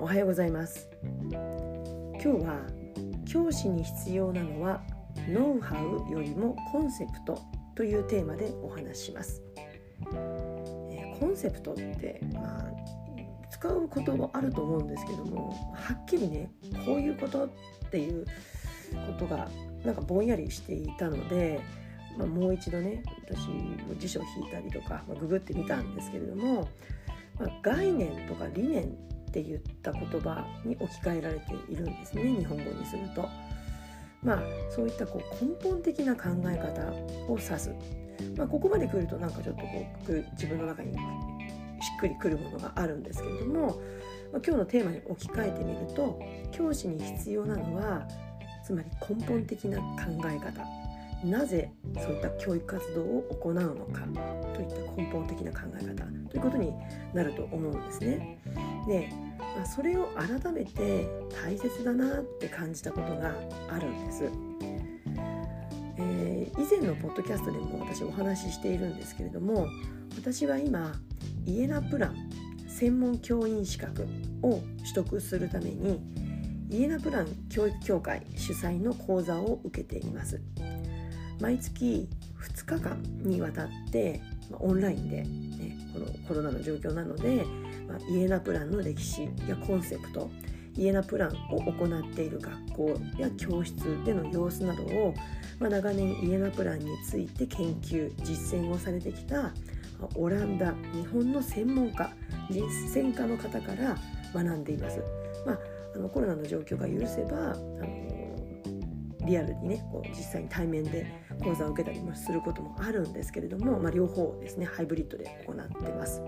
おはようございます。今日は教師に必要なのはノウハウよりもコンセプトというテーマでお話しします、え、コンセプトってまあ使うこともあると思うんですけどもはっきりねこういうことっていうことがなんかぼんやりしていたので、まあ、もう一度ね私辞書を引いたりとか、まあ、ググってみたんですけれども、まあ、概念とか理念って言った言葉に置き換えられているんですね日本語にすると。まあそういったこう根本的な考え方を指す、まあ、ここまで来るとなんかちょっとこう自分の中にしっくりくるものがあるんですけれども、まあ、今日のテーマに置き換えてみると教師に必要なのはつまり根本的な考え方なぜそういった教育活動を行うのかといった根本的な考え方ということになると思うんですね。で、まあ、それを改めて大切だなって感じたことがあるんです。えー、以前のポッドキャストでも私お話ししているんですけれども私は今イエナプラン専門教員資格を取得するためにイエナプラン教育協会主催の講座を受けています毎月2日間にわたってオンラインで、ね、このコロナの状況なのでまあ、イエナプランの歴史やコンセプトイエナプランを行っている学校や教室での様子などを、まあ、長年イエナプランについて研究実践をされてきたオランダ日本の専門家実践家の方から学んでいます。まあ、あのコロナの状況が許せばあのリアルにねこう実際に対面で講座を受けたりもすることもあるんですけれども、まあ、両方ですねハイブリッドで行ってます。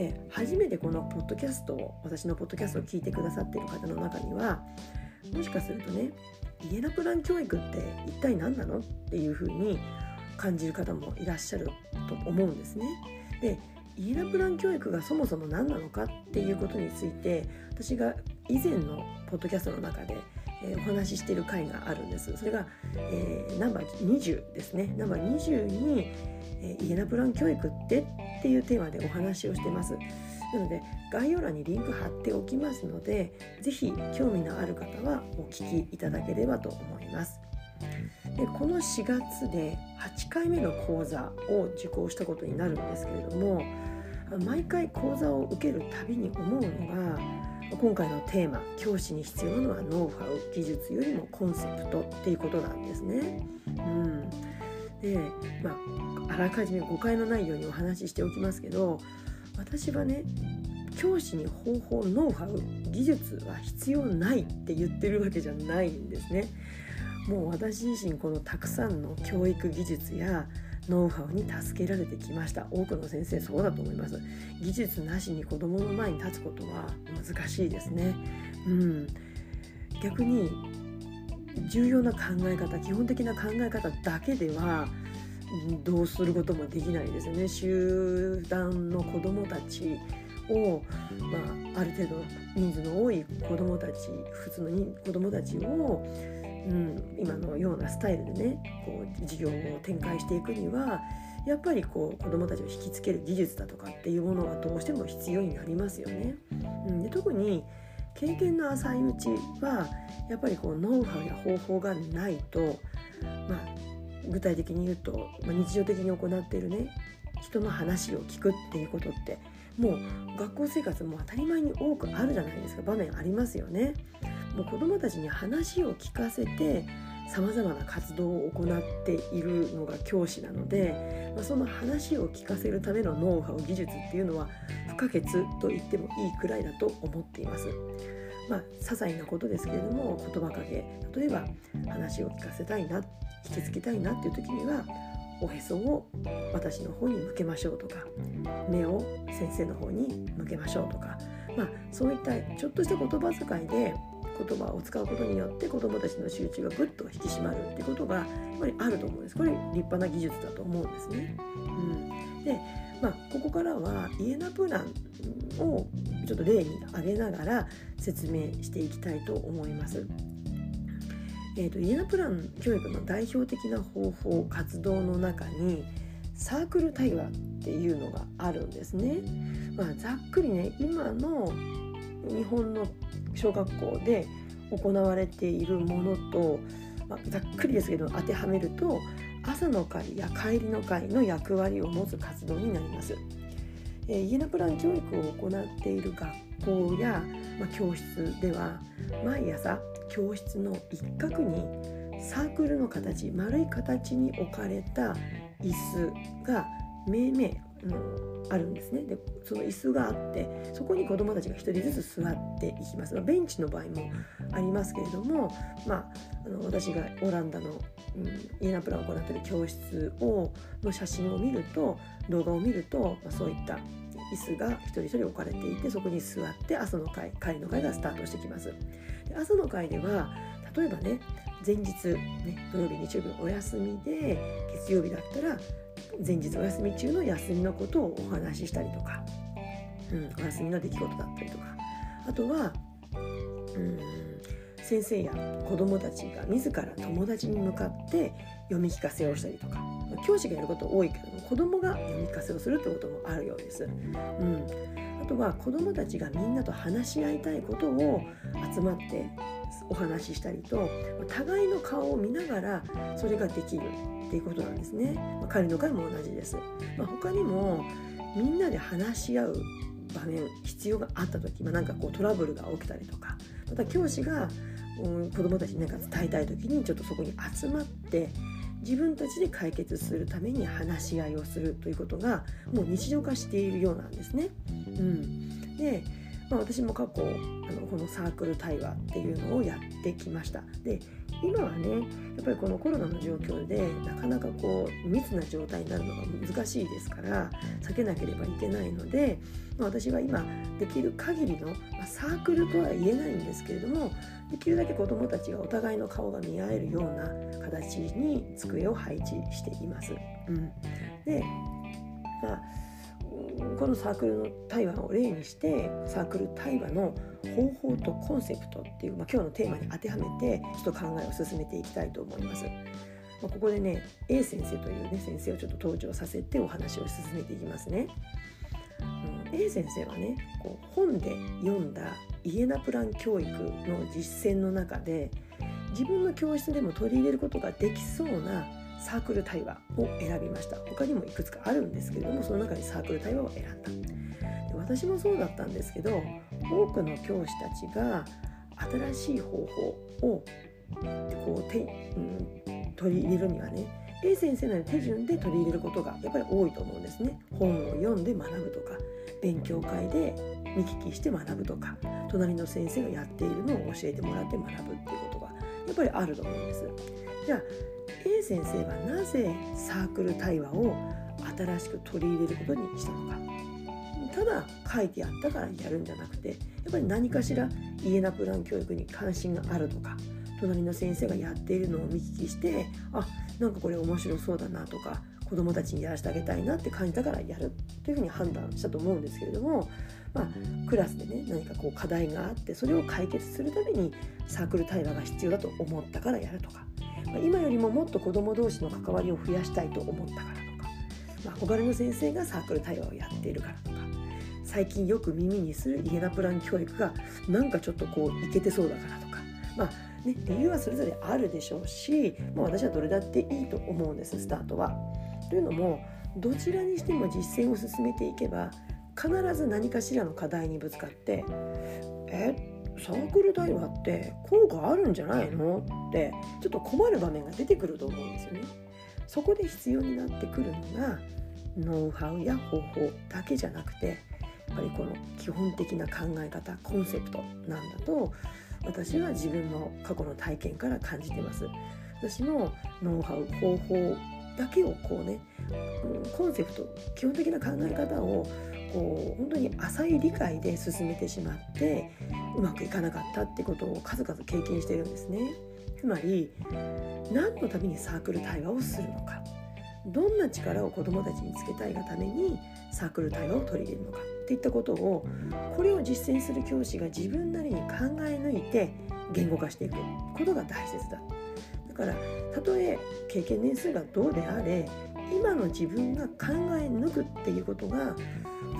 で初めてこのポッドキャストを私のポッドキャストを聞いてくださっている方の中にはもしかするとね家のプラン教育って一体何なのっていうふうに感じる方もいらっしゃると思うんですね。でイエナプラン教育がそもそも何なのかっていうことについて私が以前のポッドキャストの中で、えー、お話ししている回があるんですそれが、えー、ナンバー20ですねナンバー20に、えー、イエナプラン教育ってっていうテーマでお話をしてます。なので概要欄にリンク貼っておきますので是非興味のある方はお聞きいただければと思います。でこの4月で8回目の講座を受講したことになるんですけれども毎回講座を受けるたびに思うのが今回のテーマ教師に必要なのはノウハウ技術よりもコンセプトっていうことなんですね。うん、でまああらかじめ誤解のないようにお話ししておきますけど私はね教師に方法ノウハウ技術は必要ないって言ってるわけじゃないんですね。もう私自身このたくさんの教育技術やノウハウに助けられてきました。多くの先生そうだと思います。技術なしに子供の前に立つことは難しいですね。うん。逆に重要な考え方基本的な考え方だけではどうすることもできないですよね。集団の子どもたちを、まあ、ある程度人数の多い子どもたち普通の子どもたちを、うん、今のようなスタイルでねこう授業を展開していくにはやっぱりこう子どもたちを引きつける技術だとかっていうものがどうしても必要になりますよね。うん、で特に経験の浅いうちはやっぱりこうノウハウや方法がないと、まあ、具体的に言うと、まあ、日常的に行っているね人の話を聞くっていうことってもう学校生活も当たり前に多くあるじゃないですか場面ありますよね。もう子どもたちに話を聞かせてさまざまな活動を行っているのが教師なので、まあ、その話を聞かせるためのノウハウ技術っていうのは不可欠と言ってもいいくらいだと思っています。まあ、些細なことですけれども言葉かけ例えば話を聞かせたいな引きつけたいなっていう時にはおへそを私の方に向けましょうとか目を先生の方に向けましょうとかまあ、そういったちょっとした言葉遣いで言葉を使うことによって子どもたちの集中がぐっと引き締まるっていうことがやっぱりあると思うんですこれ立派な技術だと思うんですね。うん、で、まあ、ここからはイエナプランをちょっと例に挙げながら説明していきたいと思います。えーと、イエナプラン教育の代表的な方法活動の中にサークル対話っていうのがあるんですね。まあ、ざっくりね今の日本の小学校で行われているものと、まあ、ざっくりですけど当てはめると朝の会や帰りの会の役割を持つ活動になります。えー、イエナプラン教育を行っている学校や、まあ、教室では毎朝教室の一角にサークルの形丸い形に置かれた椅子が命名あるんですね。でその椅子があってそこに子どもたちが1人ずつ座っていきます、まあ、ベンチの場合もありますけれども、まあ、あの私がオランダの、うん、イエナプランを行っている教室をの写真を見ると動画を見ると、まあ、そういった椅子が一人一人置かれていてそこに座って朝の会帰りの会がスタートしてきます。で朝の会では例えばね前日、ね、土曜日日曜日お休みで月曜日だったら前日お休み中の休みのことをお話ししたりとか、うん、お休みの出来事だったりとか。あとは、うん、先生や子どもたちが自ら友達に向かって読み聞かせをしたりとか。教師がやること多いけども子どもが読み聞かせをするってこともあるようです。うん。とは子どもたちがみんなと話し合いたいことを集まってお話ししたりと互いの顔を見ながらそれができるっていうことなんですね、まあ、彼の会も同じです、まあ、他にもみんなで話し合う場面必要があった時、まあ、なんかこうトラブルが起きたりとかまた教師が、うん、子どもたちに何か伝えたい時にちょっとそこに集まって自分たちで解決するために話し合いをするということがもう日常化しているようなんですね。うん、でまあ、私も過去あのこのサークル対話っていうのをやってきました。で今はねやっぱりこのコロナの状況でなかなかこう密な状態になるのが難しいですから避けなければいけないので、まあ、私は今できる限りの、まあ、サークルとは言えないんですけれどもできるだけ子どもたちがお互いの顔が見合えるような形に机を配置しています。うん、でまあこのサークルの対話を例にしてサークル対話の方法とコンセプトっていう、まあ、今日のテーマに当てはめてちょっと考えを進めていきたいと思います。まあ、ここでね A 先生というね先生をちょっと登場させてお話を進めていきますね。うん、A 先生はねこう本で読んだイエナプラン教育の実践の中で自分の教室でも取り入れることができそうなサークル対話を選びました。他にもいくつかあるんですけれどもその中にサークル対話を選んだ。で私もそうだったんですけど多くの教師たちが新しい方法をこうて、うん、取り入れるにはね A 先生の手順で取り入れることがやっぱり多いと思うんですね。本を読んで学ぶとか勉強会で見聞きして学ぶとか隣の先生がやっているのを教えてもらって学ぶっていうことがやっぱりあると思うんです。じゃあ A 先生はなぜサークル対話を新しく取り入れることにしたのか。ただ書いてあったからやるんじゃなくてやっぱり何かしら家なプラン教育に関心があるとか隣の先生がやっているのを見聞きしてあなんかこれ面白そうだなとか子どもたちにやらせてあげたいなって感じたからやるというふうに判断したと思うんですけれども、まあ、クラスでね何かこう課題があってそれを解決するためにサークル対話が必要だと思ったからやるとか今よりももっと子ども同士の関わりを増やしたいと思ったからとか、まあ、憧れの先生がサークル対話をやっているからとか最近よく耳にするイエナプラン教育がなんかちょっとこういけてそうだからとかまあね理由はそれぞれあるでしょうし、まあ、私はどれだっていいと思うんですスタートは。というのもどちらにしても実践を進めていけば必ず何かしらの課題にぶつかってえ？サークル対話って効果あるんじゃないの？ってちょっと困る場面が出てくると思うんですよね。そこで必要になってくるのがノウハウや方法だけじゃなくてやっぱりこの基本的な考え方コンセプトなんだと私は自分の過去の体験から感じてます。私もノウハウ方法だけをこうねコンセプト基本的な考え方をこう本当に浅い理解で進めてしまってうまくいかなかったってことを数々経験してるんですね。つまり何のためにサークル対話をするのか。どんな力を子どもたちにつけたいがためにサークル対話を取り入れるのか。っていったことをこれを実践する教師が自分なりに考え抜いて言語化していく。ことが大切だ。だからたとえ経験年数がどうであれ今の自分が考え抜くっていうことが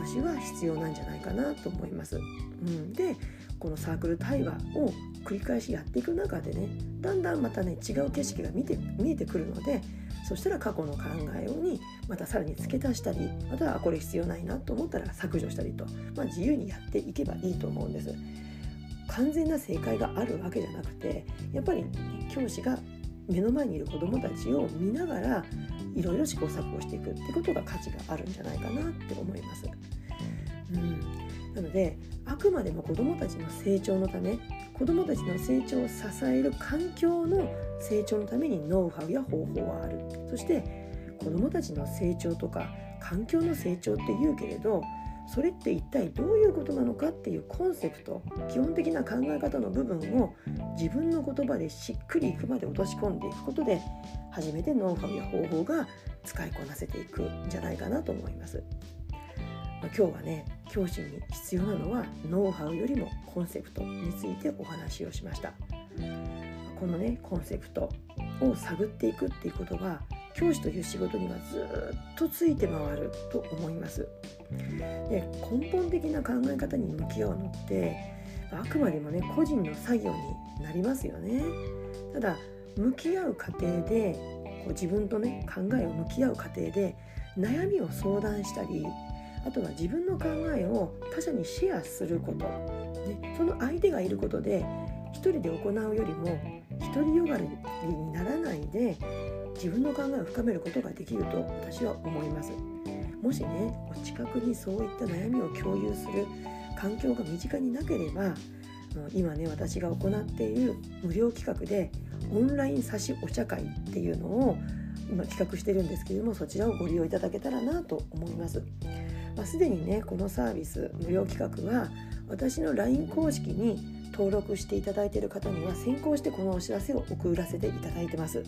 私は必要なんじゃないかなと思います。うん、でこのサークル対話を繰り返しやっていく中でねだんだんまたね違う景色が見て見えてくるのでそしたら過去の考えにまたさらに付け足したりまたはこれ必要ないなと思ったら削除したりと、まあ、自由にやっていけばいいと思うんです。完全な正解があるわけじゃなくてやっぱり、ね、教師が目の前にいる子どもたちを見ながらいろいろ試行錯誤していくってことが価値があるんじゃないかなって思います。うん、なのであくまでも子どもたちの成長のため子どもたちの成長を支える環境の成長のためにノウハウや方法はあるそして子どもたちの成長とか環境の成長って言うけれどそれって一体どういうことなのかっていうコンセプト基本的な考え方の部分を自分の言葉でしっくりいくまで落とし込んでいくことで初めてノウハウや方法が使いこなせていくんじゃないかなと思います。まあ、今日はね教師に必要なのはノウハウよりもコンセプトについてお話をしました。このねコンセプトを探っていくっていうことが教師という仕事にはずっとついて回ると思います。で根本的な考え方に向き合うのってあくまでもね個人の作業になりますよね。ただ向き合う過程でこう自分とね考えを向き合う過程で悩みを相談したりあとは自分の考えを他者にシェアすること、ね、その相手がいることで一人で行うよりも独りよがりにならないで自分の考えを深めることができると私は思いますもしねお近くにそういった悩みを共有する環境が身近になければ今ね私が行っている無料企画でオンライン差しお茶会っていうのを今企画してるんですけれどもそちらをご利用いただけたらなと思います。まあ、すでにねこのサービス無料企画は私の LINE 公式に登録していただいている方には先行してこのお知らせを送らせていただいてます。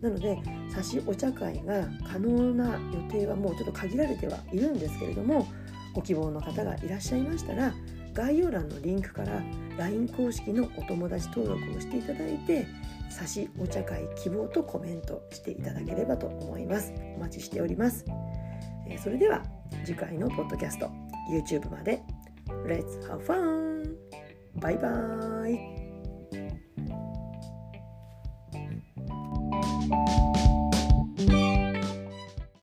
なので差しお茶会が可能な予定はもうちょっと限られてはいるんですけれどもご希望の方がいらっしゃいましたら概要欄のリンクから LINE 公式のお友達登録をしていただいて差しお茶会希望とコメントしていただければと思いますお待ちしておりますそれでは次回のポッドキャスト YouTube まで Let's have fun! バイバーイ